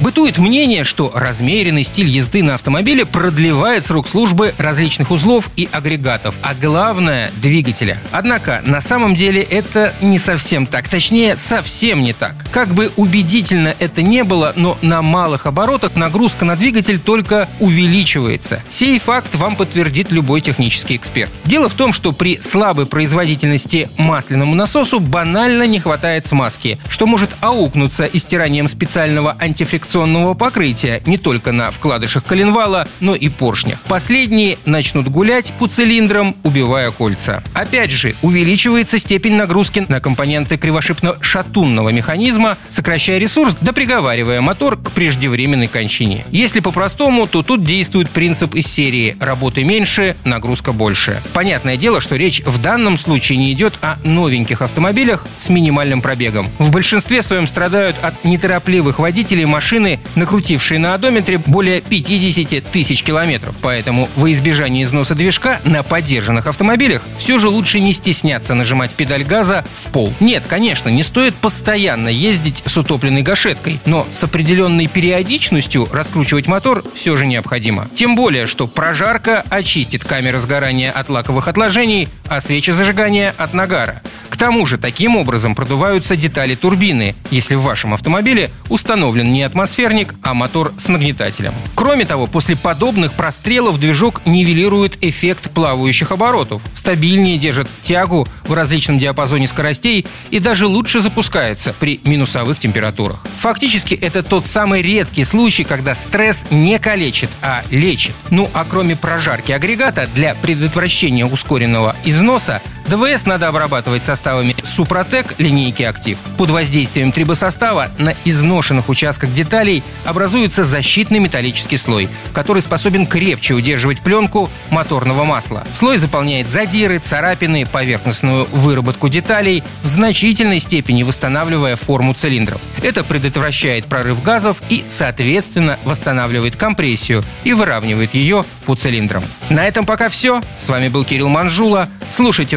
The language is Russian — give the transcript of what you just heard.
Бытует мнение, что размеренный стиль езды на автомобиле продлевает срок службы различных узлов и агрегатов, а главное – двигателя. Однако, на самом деле это не совсем так, точнее, совсем не так. Как бы убедительно это не было, но на малых оборотах нагрузка на двигатель только увеличивается. Сей факт вам подтвердит любой технический эксперт. Дело в том, что при слабой производительности масляному насосу банально не хватает смазки, что может аукнуться истиранием специального антифрикционного протекционного покрытия не только на вкладышах коленвала, но и поршнях. Последние начнут гулять по цилиндрам, убивая кольца. Опять же, увеличивается степень нагрузки на компоненты кривошипно-шатунного механизма, сокращая ресурс, да приговаривая мотор к преждевременной кончине. Если по-простому, то тут действует принцип из серии «работы меньше, нагрузка больше». Понятное дело, что речь в данном случае не идет о новеньких автомобилях с минимальным пробегом. В большинстве своем страдают от неторопливых водителей машин машины, накрутившие на одометре более 50 тысяч километров. Поэтому во избежание износа движка на поддержанных автомобилях все же лучше не стесняться нажимать педаль газа в пол. Нет, конечно, не стоит постоянно ездить с утопленной гашеткой, но с определенной периодичностью раскручивать мотор все же необходимо. Тем более, что прожарка очистит камеры сгорания от лаковых отложений, а свечи зажигания от нагара. К тому же, таким образом продуваются детали турбины, если в вашем автомобиле установлен не атмосферник, а мотор с нагнетателем. Кроме того, после подобных прострелов движок нивелирует эффект плавающих оборотов, стабильнее держит тягу в различном диапазоне скоростей и даже лучше запускается при минусовых температурах. Фактически это тот самый редкий случай, когда стресс не калечит, а лечит. Ну а кроме прожарки агрегата, для предотвращения ускоренного износа ДВС надо обрабатывать составами Супротек линейки Актив. Под воздействием трибосостава на изношенных участках деталей образуется защитный металлический слой, который способен крепче удерживать пленку моторного масла. Слой заполняет задиры, царапины, поверхностную выработку деталей, в значительной степени восстанавливая форму цилиндров. Это предотвращает прорыв газов и, соответственно, восстанавливает компрессию и выравнивает ее по цилиндрам. На этом пока все. С вами был Кирилл Манжула. Слушайте